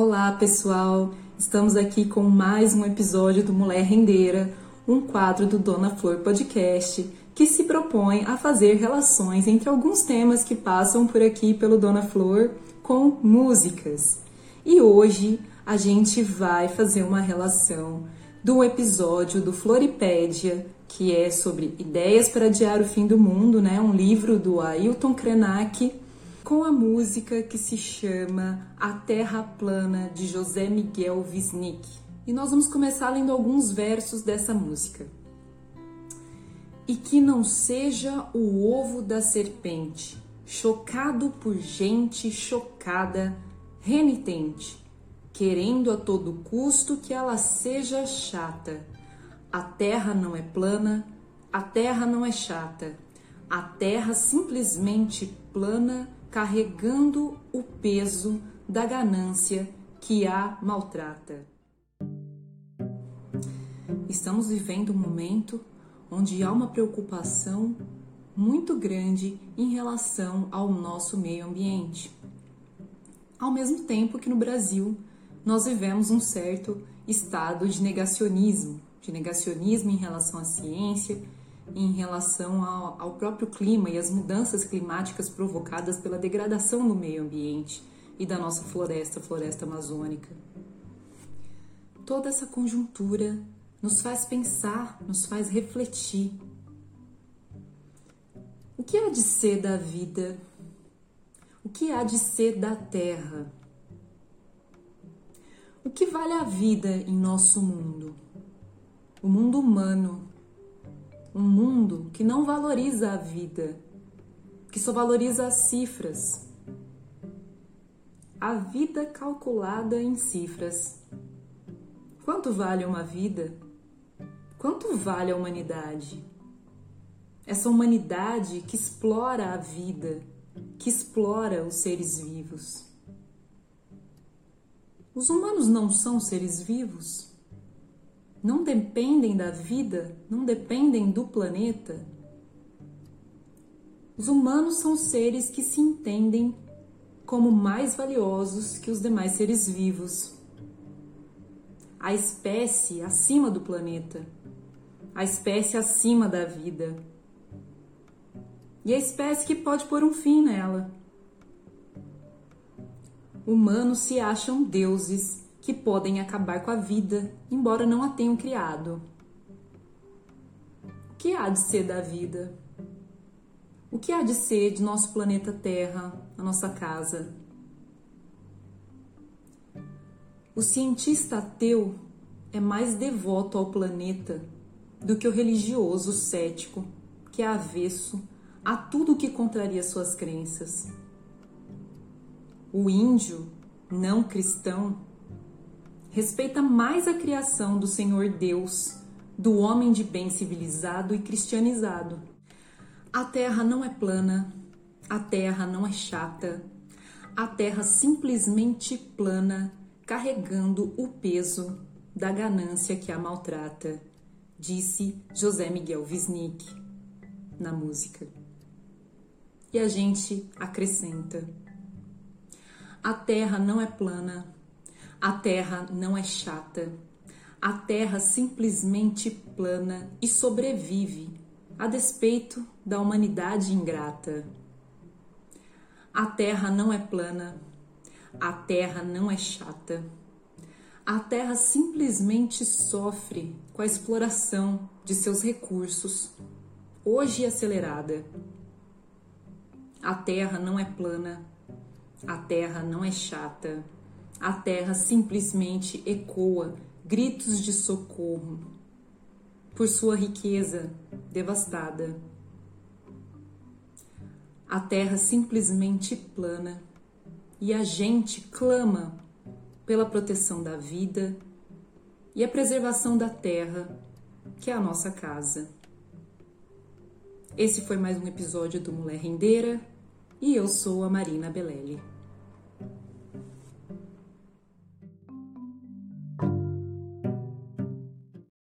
Olá, pessoal! Estamos aqui com mais um episódio do Mulher Rendeira, um quadro do Dona Flor Podcast que se propõe a fazer relações entre alguns temas que passam por aqui pelo Dona Flor com músicas. E hoje a gente vai fazer uma relação do episódio do Floripédia, que é sobre ideias para adiar o fim do mundo, né? Um livro do Ailton Krenak com a música que se chama A Terra Plana de José Miguel Wisnik. E nós vamos começar lendo alguns versos dessa música. E que não seja o ovo da serpente, chocado por gente chocada, renitente, querendo a todo custo que ela seja chata. A terra não é plana, a terra não é chata, a terra simplesmente plana carregando o peso da ganância que a maltrata. Estamos vivendo um momento onde há uma preocupação muito grande em relação ao nosso meio ambiente. Ao mesmo tempo que no Brasil nós vivemos um certo estado de negacionismo, de negacionismo em relação à ciência em relação ao, ao próprio clima e as mudanças climáticas provocadas pela degradação do meio ambiente e da nossa floresta, floresta amazônica. Toda essa conjuntura nos faz pensar, nos faz refletir. O que há de ser da vida? O que há de ser da terra? O que vale a vida em nosso mundo? O mundo humano, um mundo que não valoriza a vida, que só valoriza as cifras. A vida calculada em cifras. Quanto vale uma vida? Quanto vale a humanidade? Essa humanidade que explora a vida, que explora os seres vivos. Os humanos não são seres vivos? Não dependem da vida, não dependem do planeta. Os humanos são seres que se entendem como mais valiosos que os demais seres vivos. A espécie acima do planeta, a espécie acima da vida. E a espécie que pode pôr um fim nela. Humanos se acham deuses que podem acabar com a vida, embora não a tenham criado. O que há de ser da vida? O que há de ser de nosso planeta Terra, a nossa casa? O cientista ateu é mais devoto ao planeta do que o religioso cético, que é avesso a tudo que contraria suas crenças. O índio não cristão respeita mais a criação do Senhor Deus, do homem de bem civilizado e cristianizado. A terra não é plana, a terra não é chata, a terra simplesmente plana, carregando o peso da ganância que a maltrata, disse José Miguel Wisnik na música. E a gente acrescenta: a terra não é plana, a terra não é chata. A terra simplesmente plana e sobrevive, a despeito da humanidade ingrata. A terra não é plana. A terra não é chata. A terra simplesmente sofre com a exploração de seus recursos, hoje acelerada. A terra não é plana. A terra não é chata a terra simplesmente ecoa gritos de socorro por sua riqueza devastada. A terra simplesmente plana e a gente clama pela proteção da vida e a preservação da terra, que é a nossa casa. Esse foi mais um episódio do Mulher Rendeira e eu sou a Marina Belelli.